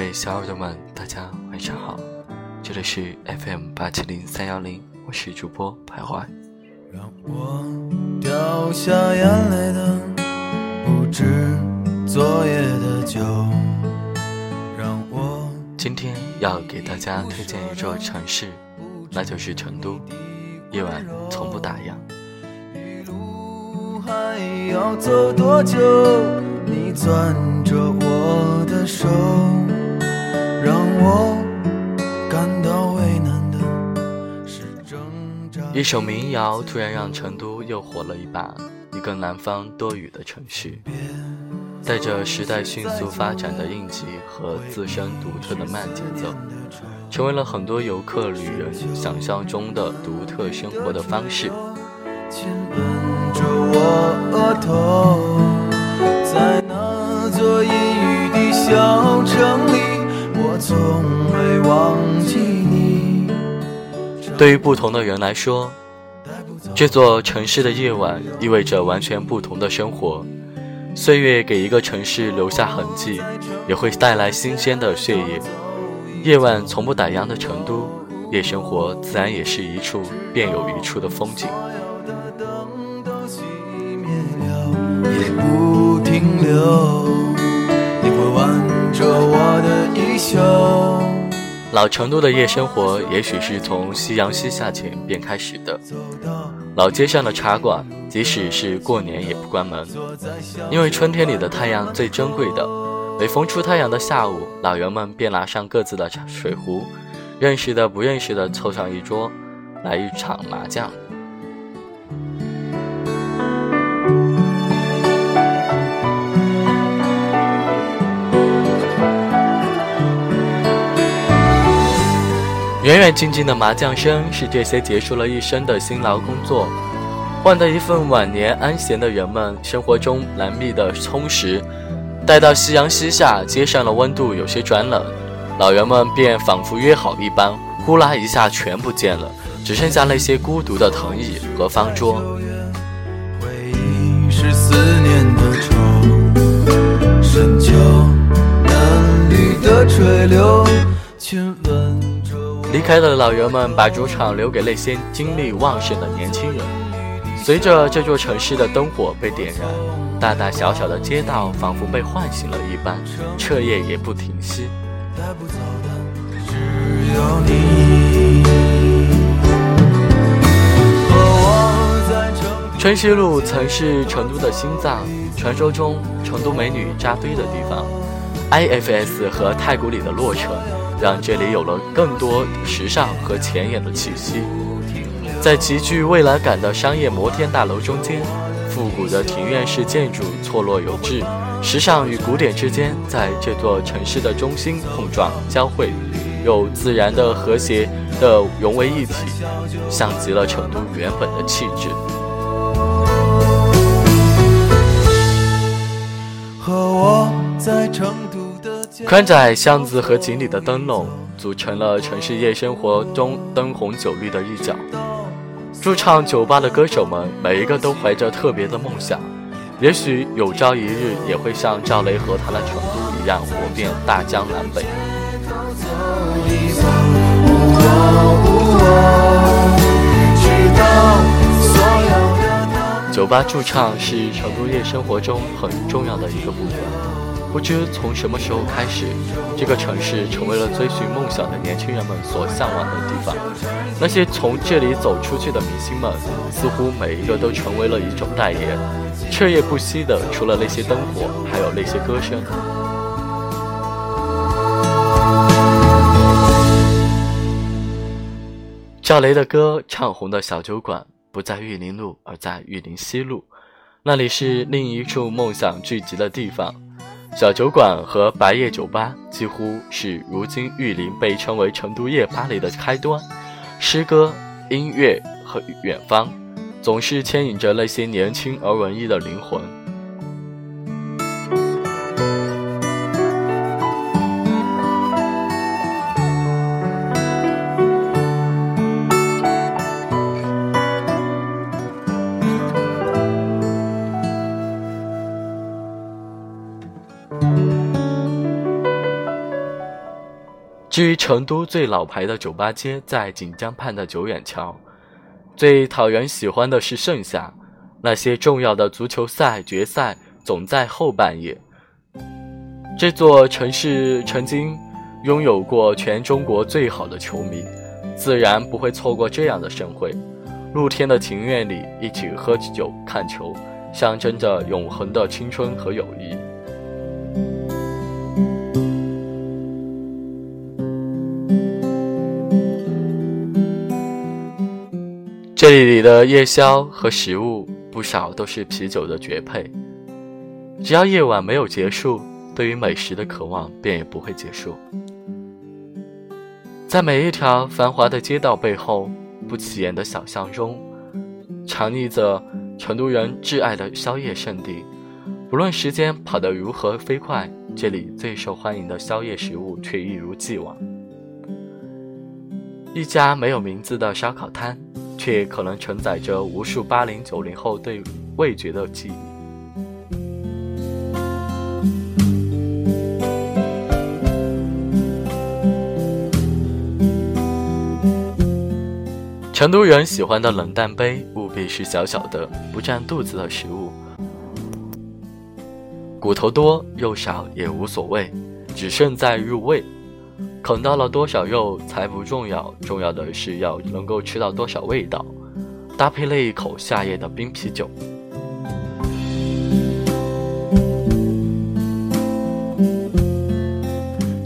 位小耳朵们，大家晚上好，这里是 FM 八七零三幺零，我是主播徘徊。让我掉下眼泪的不止昨夜的酒，让我今天要给大家推荐一座城市，那就是成都，夜晚从不打烊。一路还要走多久？你攥着我的手，一首民谣突然让成都又火了一把，一个南方多雨的城市，带着时代迅速发展的印记和自身独特的慢节奏，成为了很多游客旅人想象中的独特生活的方式。我额头，在那座阴雨的小城里，我从未忘。对于不同的人来说，这座城市的夜晚意味着完全不同的生活。岁月给一个城市留下痕迹，也会带来新鲜的血液。夜晚从不打烊的成都，夜生活自然也是一处便有一处的风景。老成都的夜生活，也许是从夕阳西下前便开始的。老街上的茶馆，即使是过年也不关门，因为春天里的太阳最珍贵的。每逢出太阳的下午，老人们便拿上各自的茶水壶，认识的不认识的凑上一桌，来一场麻将。远远近近的麻将声，是这些结束了一生的辛劳工作，换得一份晚年安闲的人们生活中难觅的充实。待到夕阳西下，街上的温度有些转冷，老人们便仿佛约好一般，呼啦一下全不见了，只剩下那些孤独的藤椅和方桌。回忆是思念的愁，深秋嫩绿的垂柳，亲吻。离开的老人们把主场留给那些精力旺盛的年轻人。随着这座城市的灯火被点燃，大大小小的街道仿佛被唤醒了一般，彻夜也不停息。带不走的只有你。春熙路曾是成都的心脏，传说中成都美女扎堆的地方。IFS 和太古里的落成，让这里有了更多时尚和前沿的气息。在极具未来感的商业摩天大楼中间，复古的庭院式建筑错落有致，时尚与古典之间在这座城市的中心碰撞交汇，又自然的和谐的融为一体，像极了成都原本的气质。和我在成都宽窄巷子和井里的灯笼，组成了城市夜生活中灯红酒绿的一角。驻唱酒吧的歌手们，每一个都怀着特别的梦想，也许有朝一日也会像赵雷和他的成都一样，火遍大江南北。酒吧驻唱是成都夜生活中很重要的一个部分。不知从什么时候开始，这个城市成为了追寻梦想的年轻人们所向往的地方。那些从这里走出去的明星们，似乎每一个都成为了一种代言。彻夜不息的，除了那些灯火，还有那些歌声。赵雷的歌唱红的小酒馆不在玉林路，而在玉林西路，那里是另一处梦想聚集的地方。小酒馆和白夜酒吧几乎是如今玉林被称为成都夜巴黎的开端。诗歌、音乐和远方，总是牵引着那些年轻而文艺的灵魂。是成都最老牌的酒吧街，在锦江畔的九眼桥。最讨人喜欢的是盛夏，那些重要的足球赛决赛总在后半夜。这座城市曾经拥有过全中国最好的球迷，自然不会错过这样的盛会。露天的庭院里，一起喝酒看球，象征着永恒的青春和友谊。这里里的夜宵和食物不少都是啤酒的绝配。只要夜晚没有结束，对于美食的渴望便也不会结束。在每一条繁华的街道背后。不起眼的小巷中，藏匿着成都人挚爱的宵夜圣地。不论时间跑得如何飞快，这里最受欢迎的宵夜食物却一如既往。一家没有名字的烧烤摊，却可能承载着无数八零九零后对味觉的记忆。成都人喜欢的冷淡杯，务必是小小的、不占肚子的食物。骨头多肉少也无所谓，只胜在入味。啃到了多少肉才不重要，重要的是要能够吃到多少味道。搭配了一口夏夜的冰啤酒。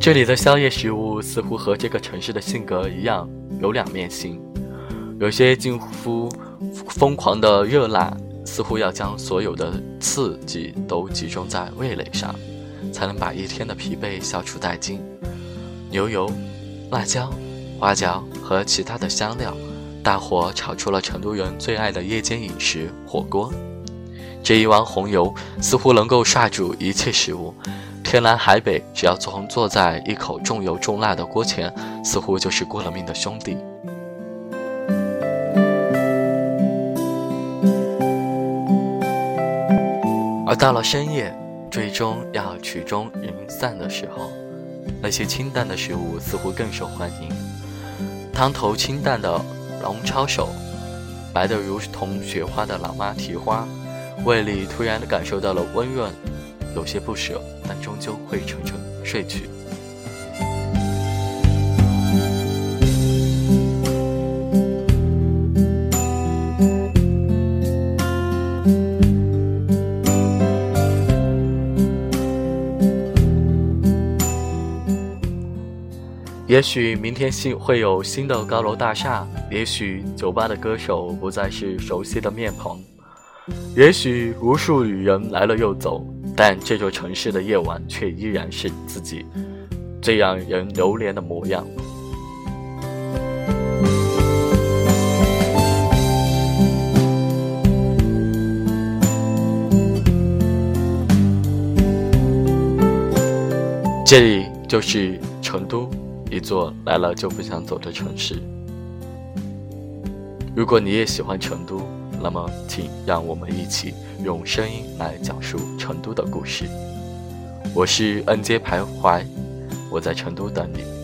这里的宵夜食物似乎和这个城市的性格一样，有两面性。有些近乎疯狂的热辣，似乎要将所有的刺激都集中在味蕾上，才能把一天的疲惫消除殆尽。牛油、辣椒、花椒和其他的香料，大火炒出了成都人最爱的夜间饮食——火锅。这一碗红油似乎能够涮煮一切食物，天南海北，只要从坐在一口重油重辣的锅前，似乎就是过了命的兄弟。而到了深夜，最终要曲终人散的时候，那些清淡的食物似乎更受欢迎。汤头清淡的龙抄手，白的如同雪花的老妈蹄花，胃里突然感受到了温润，有些不舍，但终究会沉沉睡去。也许明天新会有新的高楼大厦，也许酒吧的歌手不再是熟悉的面孔，也许无数旅人来了又走，但这座城市的夜晚却依然是自己最让人流连的模样。这里就是成都。一座来了就不想走的城市。如果你也喜欢成都，那么请让我们一起用声音来讲述成都的故事。我是 N J 徘徊，我在成都等你。